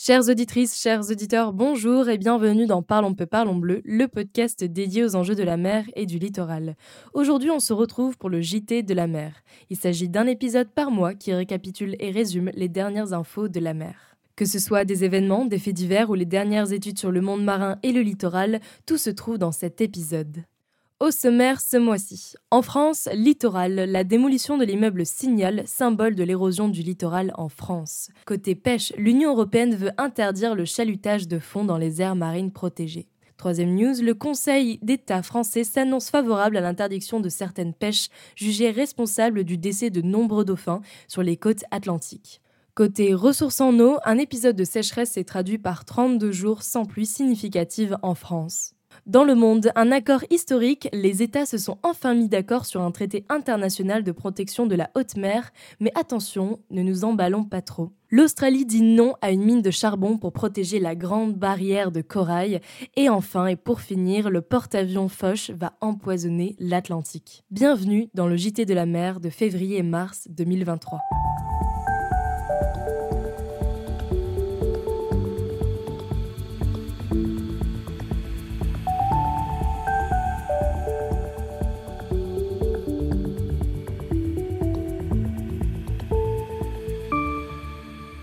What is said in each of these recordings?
Chères auditrices, chers auditeurs, bonjour et bienvenue dans Parlons peu, parlons bleu, le podcast dédié aux enjeux de la mer et du littoral. Aujourd'hui, on se retrouve pour le JT de la mer. Il s'agit d'un épisode par mois qui récapitule et résume les dernières infos de la mer. Que ce soit des événements, des faits divers ou les dernières études sur le monde marin et le littoral, tout se trouve dans cet épisode. Au sommaire ce mois-ci. En France, littoral, la démolition de l'immeuble Signal, symbole de l'érosion du littoral en France. Côté pêche, l'Union européenne veut interdire le chalutage de fond dans les aires marines protégées. Troisième news, le Conseil d'État français s'annonce favorable à l'interdiction de certaines pêches jugées responsables du décès de nombreux dauphins sur les côtes atlantiques. Côté ressources en eau, un épisode de sécheresse s'est traduit par 32 jours sans pluie significative en France. Dans le monde, un accord historique, les États se sont enfin mis d'accord sur un traité international de protection de la haute mer, mais attention, ne nous emballons pas trop. L'Australie dit non à une mine de charbon pour protéger la grande barrière de corail. Et enfin, et pour finir, le porte-avions Foch va empoisonner l'Atlantique. Bienvenue dans le JT de la mer de février et mars 2023.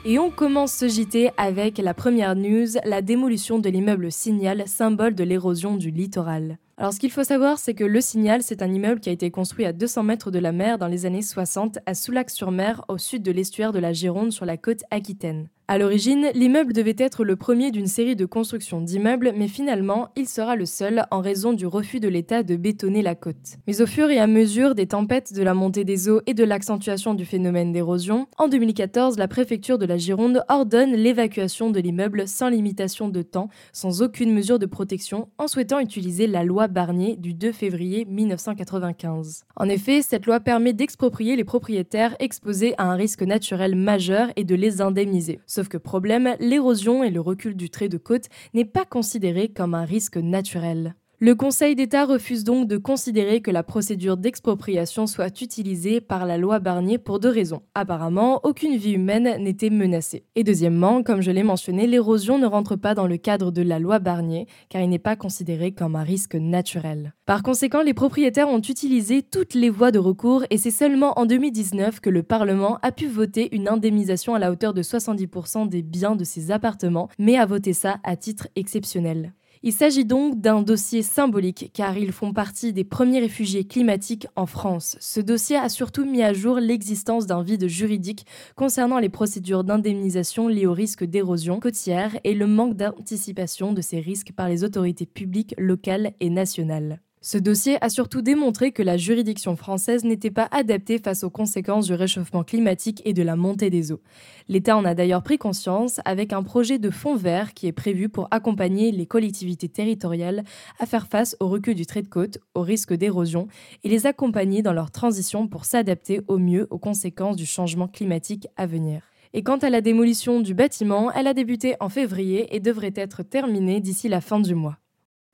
Et on commence ce JT avec la première news, la démolition de l'immeuble Signal, symbole de l'érosion du littoral. Alors ce qu'il faut savoir, c'est que le Signal, c'est un immeuble qui a été construit à 200 mètres de la mer dans les années 60 à Soulac-sur-Mer, au sud de l'estuaire de la Gironde sur la côte aquitaine. À l'origine, l'immeuble devait être le premier d'une série de constructions d'immeubles, mais finalement, il sera le seul en raison du refus de l'État de bétonner la côte. Mais au fur et à mesure des tempêtes, de la montée des eaux et de l'accentuation du phénomène d'érosion, en 2014, la préfecture de la Gironde ordonne l'évacuation de l'immeuble sans limitation de temps, sans aucune mesure de protection, en souhaitant utiliser la loi Barnier du 2 février 1995. En effet, cette loi permet d'exproprier les propriétaires exposés à un risque naturel majeur et de les indemniser. Sauf que problème, l'érosion et le recul du trait de côte n'est pas considéré comme un risque naturel. Le Conseil d'État refuse donc de considérer que la procédure d'expropriation soit utilisée par la loi Barnier pour deux raisons. Apparemment, aucune vie humaine n'était menacée. Et deuxièmement, comme je l'ai mentionné, l'érosion ne rentre pas dans le cadre de la loi Barnier, car il n'est pas considéré comme un risque naturel. Par conséquent, les propriétaires ont utilisé toutes les voies de recours et c'est seulement en 2019 que le Parlement a pu voter une indemnisation à la hauteur de 70% des biens de ces appartements, mais a voté ça à titre exceptionnel. Il s'agit donc d'un dossier symbolique car ils font partie des premiers réfugiés climatiques en France. Ce dossier a surtout mis à jour l'existence d'un vide juridique concernant les procédures d'indemnisation liées au risque d'érosion côtière et le manque d'anticipation de ces risques par les autorités publiques locales et nationales. Ce dossier a surtout démontré que la juridiction française n'était pas adaptée face aux conséquences du réchauffement climatique et de la montée des eaux. L'État en a d'ailleurs pris conscience avec un projet de fonds vert qui est prévu pour accompagner les collectivités territoriales à faire face au recul du trait de côte, au risque d'érosion et les accompagner dans leur transition pour s'adapter au mieux aux conséquences du changement climatique à venir. Et quant à la démolition du bâtiment, elle a débuté en février et devrait être terminée d'ici la fin du mois.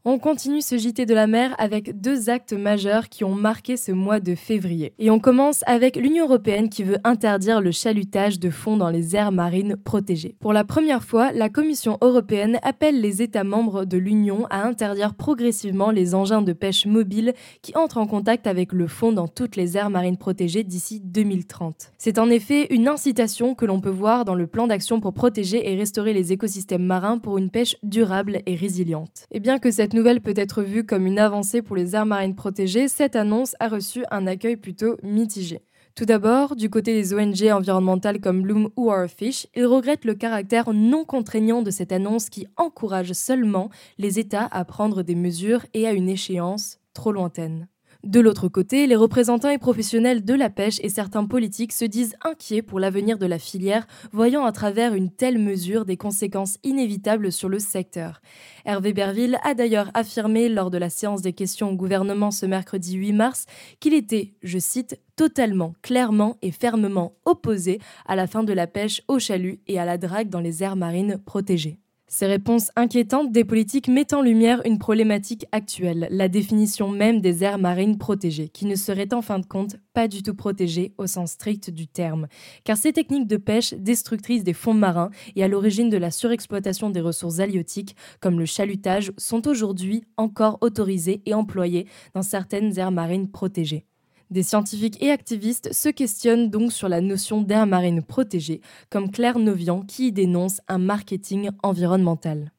On continue ce JT de la mer avec deux actes majeurs qui ont marqué ce mois de février. Et on commence avec l'Union européenne qui veut interdire le chalutage de fond dans les aires marines protégées. Pour la première fois, la Commission européenne appelle les États membres de l'Union à interdire progressivement les engins de pêche mobiles qui entrent en contact avec le fond dans toutes les aires marines protégées d'ici 2030. C'est en effet une incitation que l'on peut voir dans le plan d'action pour protéger et restaurer les écosystèmes marins pour une pêche durable et résiliente. Et bien que cette cette nouvelle peut être vue comme une avancée pour les aires marines protégées, cette annonce a reçu un accueil plutôt mitigé. Tout d'abord, du côté des ONG environnementales comme Bloom ou Our Fish, ils regrettent le caractère non contraignant de cette annonce qui encourage seulement les États à prendre des mesures et à une échéance trop lointaine. De l'autre côté, les représentants et professionnels de la pêche et certains politiques se disent inquiets pour l'avenir de la filière, voyant à travers une telle mesure des conséquences inévitables sur le secteur. Hervé Berville a d'ailleurs affirmé lors de la séance des questions au gouvernement ce mercredi 8 mars qu'il était, je cite, totalement, clairement et fermement opposé à la fin de la pêche au chalut et à la drague dans les aires marines protégées. Ces réponses inquiétantes des politiques mettent en lumière une problématique actuelle, la définition même des aires marines protégées, qui ne seraient en fin de compte pas du tout protégées au sens strict du terme. Car ces techniques de pêche destructrices des fonds marins et à l'origine de la surexploitation des ressources halieutiques, comme le chalutage, sont aujourd'hui encore autorisées et employées dans certaines aires marines protégées. Des scientifiques et activistes se questionnent donc sur la notion d'air marine protégée, comme Claire Novian qui y dénonce un marketing environnemental.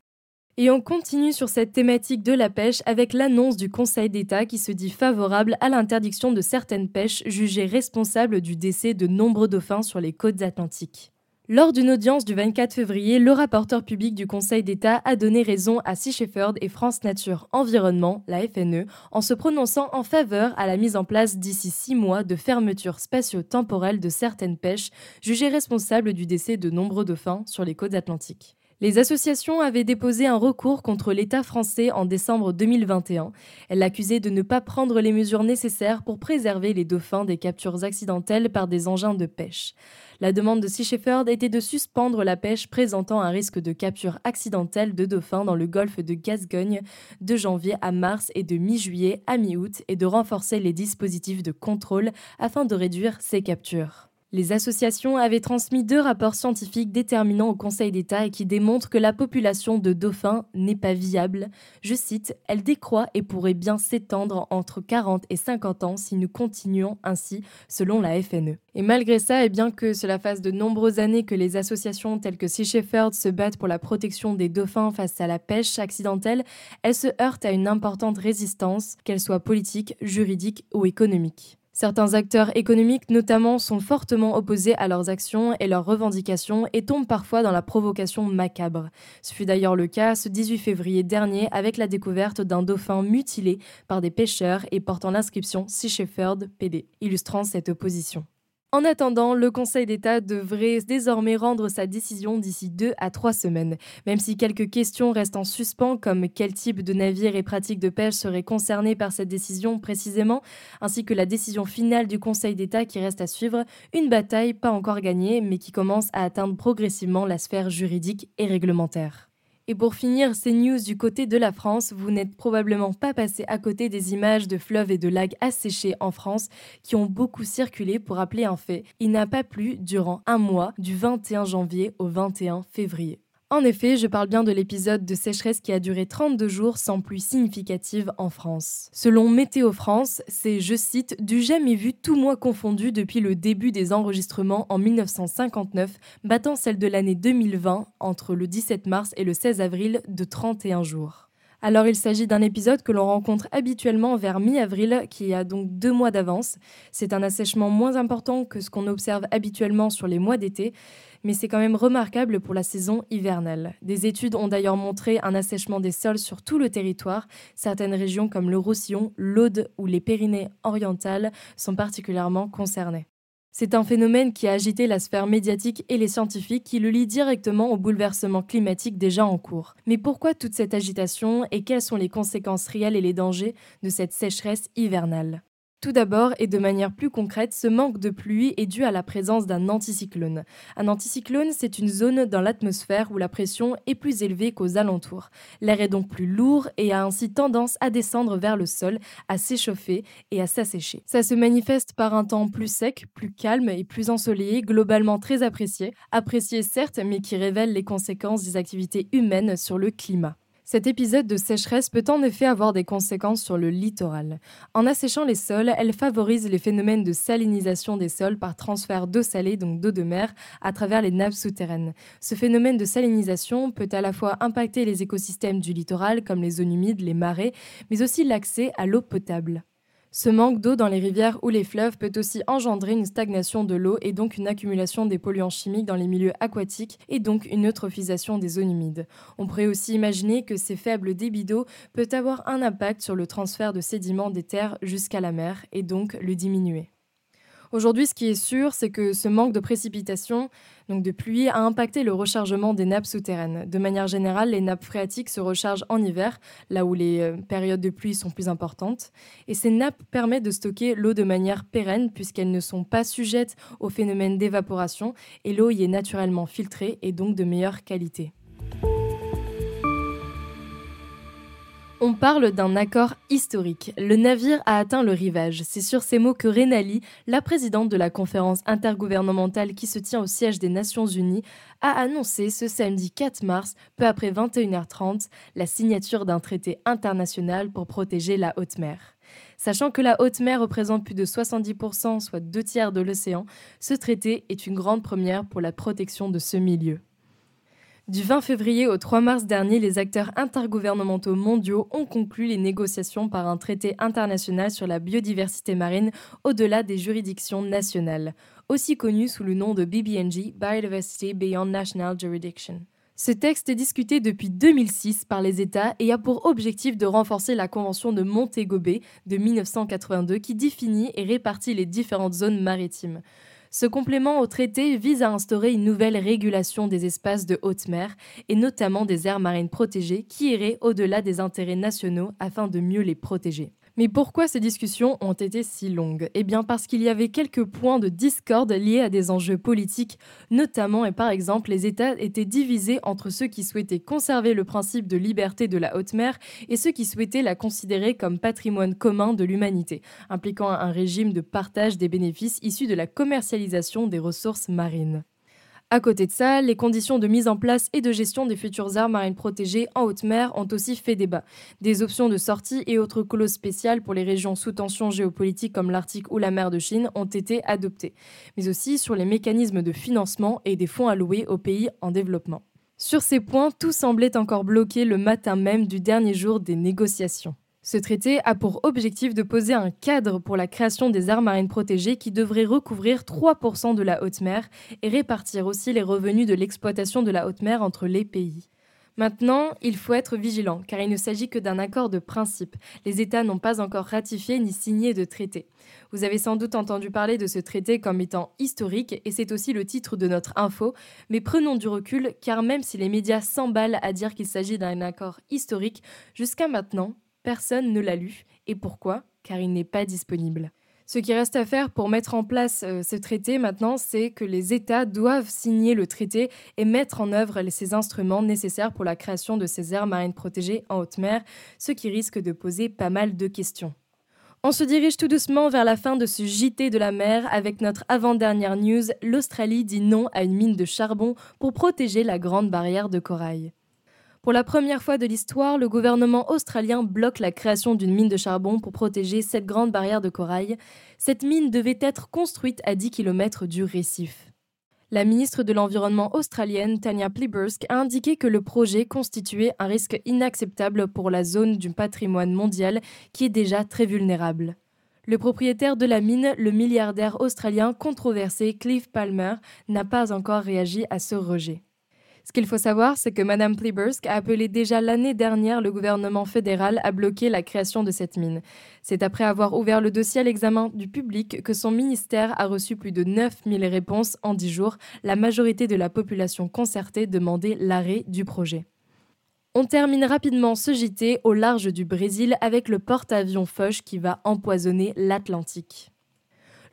Et on continue sur cette thématique de la pêche avec l'annonce du Conseil d'État qui se dit favorable à l'interdiction de certaines pêches jugées responsables du décès de nombreux dauphins sur les côtes atlantiques. Lors d'une audience du 24 février, le rapporteur public du Conseil d'État a donné raison à Sea Shepherd et France Nature Environnement, la FNE, en se prononçant en faveur à la mise en place d'ici six mois de fermetures spatio-temporelles de certaines pêches jugées responsables du décès de nombreux dauphins sur les côtes atlantiques. Les associations avaient déposé un recours contre l'État français en décembre 2021. Elles l'accusaient de ne pas prendre les mesures nécessaires pour préserver les dauphins des captures accidentelles par des engins de pêche. La demande de Sea Shepherd était de suspendre la pêche présentant un risque de capture accidentelle de dauphins dans le golfe de Gascogne de janvier à mars et de mi-juillet à mi-août et de renforcer les dispositifs de contrôle afin de réduire ces captures. Les associations avaient transmis deux rapports scientifiques déterminants au Conseil d'État et qui démontrent que la population de dauphins n'est pas viable. Je cite, elle décroît et pourrait bien s'étendre entre 40 et 50 ans si nous continuons ainsi, selon la FNE. Et malgré ça, et bien que cela fasse de nombreuses années que les associations telles que Sea Shepherd se battent pour la protection des dauphins face à la pêche accidentelle, elles se heurtent à une importante résistance, qu'elle soit politique, juridique ou économique. Certains acteurs économiques notamment sont fortement opposés à leurs actions et leurs revendications et tombent parfois dans la provocation macabre. Ce fut d'ailleurs le cas ce 18 février dernier avec la découverte d'un dauphin mutilé par des pêcheurs et portant l'inscription Sea Shepherd PD, illustrant cette opposition. En attendant, le Conseil d'État devrait désormais rendre sa décision d'ici deux à trois semaines, même si quelques questions restent en suspens, comme quel type de navire et pratique de pêche serait concerné par cette décision précisément, ainsi que la décision finale du Conseil d'État qui reste à suivre, une bataille pas encore gagnée, mais qui commence à atteindre progressivement la sphère juridique et réglementaire. Et pour finir ces news du côté de la France, vous n'êtes probablement pas passé à côté des images de fleuves et de lacs asséchés en France qui ont beaucoup circulé pour rappeler un fait. Il n'a pas plu durant un mois du 21 janvier au 21 février. En effet, je parle bien de l'épisode de sécheresse qui a duré 32 jours sans pluie significative en France. Selon Météo France, c'est, je cite, du jamais vu tout mois confondu depuis le début des enregistrements en 1959, battant celle de l'année 2020 entre le 17 mars et le 16 avril de 31 jours. Alors il s'agit d'un épisode que l'on rencontre habituellement vers mi-avril, qui a donc deux mois d'avance. C'est un assèchement moins important que ce qu'on observe habituellement sur les mois d'été, mais c'est quand même remarquable pour la saison hivernale. Des études ont d'ailleurs montré un assèchement des sols sur tout le territoire. Certaines régions comme le Roussillon, l'Aude ou les Pyrénées orientales sont particulièrement concernées. C'est un phénomène qui a agité la sphère médiatique et les scientifiques qui le lient directement au bouleversement climatique déjà en cours. Mais pourquoi toute cette agitation et quelles sont les conséquences réelles et les dangers de cette sécheresse hivernale? Tout d'abord, et de manière plus concrète, ce manque de pluie est dû à la présence d'un anticyclone. Un anticyclone, c'est une zone dans l'atmosphère où la pression est plus élevée qu'aux alentours. L'air est donc plus lourd et a ainsi tendance à descendre vers le sol, à s'échauffer et à s'assécher. Ça se manifeste par un temps plus sec, plus calme et plus ensoleillé, globalement très apprécié. Apprécié certes, mais qui révèle les conséquences des activités humaines sur le climat. Cet épisode de sécheresse peut en effet avoir des conséquences sur le littoral. En asséchant les sols, elle favorise les phénomènes de salinisation des sols par transfert d'eau salée, donc d'eau de mer, à travers les nappes souterraines. Ce phénomène de salinisation peut à la fois impacter les écosystèmes du littoral, comme les zones humides, les marais, mais aussi l'accès à l'eau potable. Ce manque d'eau dans les rivières ou les fleuves peut aussi engendrer une stagnation de l'eau et donc une accumulation des polluants chimiques dans les milieux aquatiques et donc une eutrophisation des zones humides. On pourrait aussi imaginer que ces faibles débits d'eau peuvent avoir un impact sur le transfert de sédiments des terres jusqu'à la mer et donc le diminuer. Aujourd'hui, ce qui est sûr, c'est que ce manque de précipitations, de pluie, a impacté le rechargement des nappes souterraines. De manière générale, les nappes phréatiques se rechargent en hiver, là où les euh, périodes de pluie sont plus importantes. Et ces nappes permettent de stocker l'eau de manière pérenne, puisqu'elles ne sont pas sujettes au phénomène d'évaporation, et l'eau y est naturellement filtrée et donc de meilleure qualité. On parle d'un accord historique. Le navire a atteint le rivage. C'est sur ces mots que Renali, la présidente de la conférence intergouvernementale qui se tient au siège des Nations Unies, a annoncé ce samedi 4 mars, peu après 21h30, la signature d'un traité international pour protéger la haute mer. Sachant que la haute mer représente plus de 70%, soit deux tiers de l'océan, ce traité est une grande première pour la protection de ce milieu. Du 20 février au 3 mars dernier, les acteurs intergouvernementaux mondiaux ont conclu les négociations par un traité international sur la biodiversité marine au-delà des juridictions nationales, aussi connu sous le nom de BBNJ, Biodiversity Beyond National Jurisdiction. Ce texte est discuté depuis 2006 par les États et a pour objectif de renforcer la Convention de Montego Bay de 1982 qui définit et répartit les différentes zones maritimes. Ce complément au traité vise à instaurer une nouvelle régulation des espaces de haute mer et notamment des aires marines protégées qui iraient au-delà des intérêts nationaux afin de mieux les protéger. Mais pourquoi ces discussions ont été si longues? Eh bien parce qu'il y avait quelques points de discorde liés à des enjeux politiques, notamment et par exemple les États étaient divisés entre ceux qui souhaitaient conserver le principe de liberté de la haute mer et ceux qui souhaitaient la considérer comme patrimoine commun de l'humanité, impliquant un régime de partage des bénéfices issus de la commercialisation des ressources marines. À côté de ça, les conditions de mise en place et de gestion des futures aires marines protégées en haute mer ont aussi fait débat. Des options de sortie et autres clauses spéciales pour les régions sous tension géopolitique comme l'Arctique ou la mer de Chine ont été adoptées, mais aussi sur les mécanismes de financement et des fonds alloués aux pays en développement. Sur ces points, tout semblait encore bloqué le matin même du dernier jour des négociations. Ce traité a pour objectif de poser un cadre pour la création des aires marines protégées qui devrait recouvrir 3% de la haute mer et répartir aussi les revenus de l'exploitation de la haute mer entre les pays. Maintenant, il faut être vigilant, car il ne s'agit que d'un accord de principe. Les États n'ont pas encore ratifié ni signé de traité. Vous avez sans doute entendu parler de ce traité comme étant historique, et c'est aussi le titre de notre info, mais prenons du recul, car même si les médias s'emballent à dire qu'il s'agit d'un accord historique, jusqu'à maintenant, Personne ne l'a lu. Et pourquoi? Car il n'est pas disponible. Ce qui reste à faire pour mettre en place euh, ce traité maintenant, c'est que les États doivent signer le traité et mettre en œuvre ces instruments nécessaires pour la création de ces aires marines protégées en haute mer, ce qui risque de poser pas mal de questions. On se dirige tout doucement vers la fin de ce JT de la mer avec notre avant-dernière news, l'Australie dit non à une mine de charbon pour protéger la grande barrière de corail. Pour la première fois de l'histoire, le gouvernement australien bloque la création d'une mine de charbon pour protéger cette grande barrière de corail. Cette mine devait être construite à 10 km du récif. La ministre de l'Environnement australienne, Tanya Plibersk, a indiqué que le projet constituait un risque inacceptable pour la zone du patrimoine mondial qui est déjà très vulnérable. Le propriétaire de la mine, le milliardaire australien controversé Cliff Palmer, n'a pas encore réagi à ce rejet. Ce qu'il faut savoir, c'est que Mme Plibersk a appelé déjà l'année dernière le gouvernement fédéral à bloquer la création de cette mine. C'est après avoir ouvert le dossier à l'examen du public que son ministère a reçu plus de 9000 réponses en 10 jours. La majorité de la population concertée demandait l'arrêt du projet. On termine rapidement ce JT au large du Brésil avec le porte-avions Foch qui va empoisonner l'Atlantique.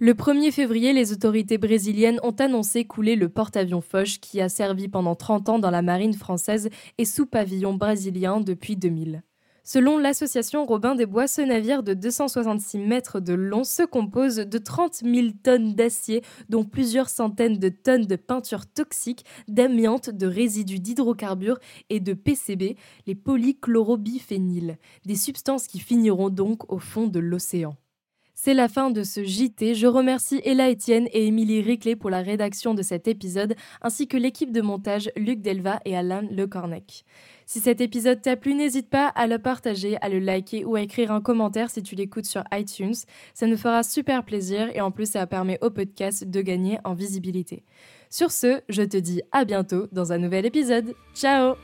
Le 1er février, les autorités brésiliennes ont annoncé couler le porte-avions Foch qui a servi pendant 30 ans dans la marine française et sous pavillon brésilien depuis 2000. Selon l'association Robin des Bois, ce navire de 266 mètres de long se compose de 30 000 tonnes d'acier, dont plusieurs centaines de tonnes de peinture toxique, d'amiante, de résidus d'hydrocarbures et de PCB, les polychlorobiphéniles, des substances qui finiront donc au fond de l'océan. C'est la fin de ce JT. Je remercie Ella Etienne et Émilie Riclet pour la rédaction de cet épisode, ainsi que l'équipe de montage Luc Delva et Alain Lecornec. Si cet épisode t'a plu, n'hésite pas à le partager, à le liker ou à écrire un commentaire si tu l'écoutes sur iTunes. Ça nous fera super plaisir et en plus ça permet au podcast de gagner en visibilité. Sur ce, je te dis à bientôt dans un nouvel épisode. Ciao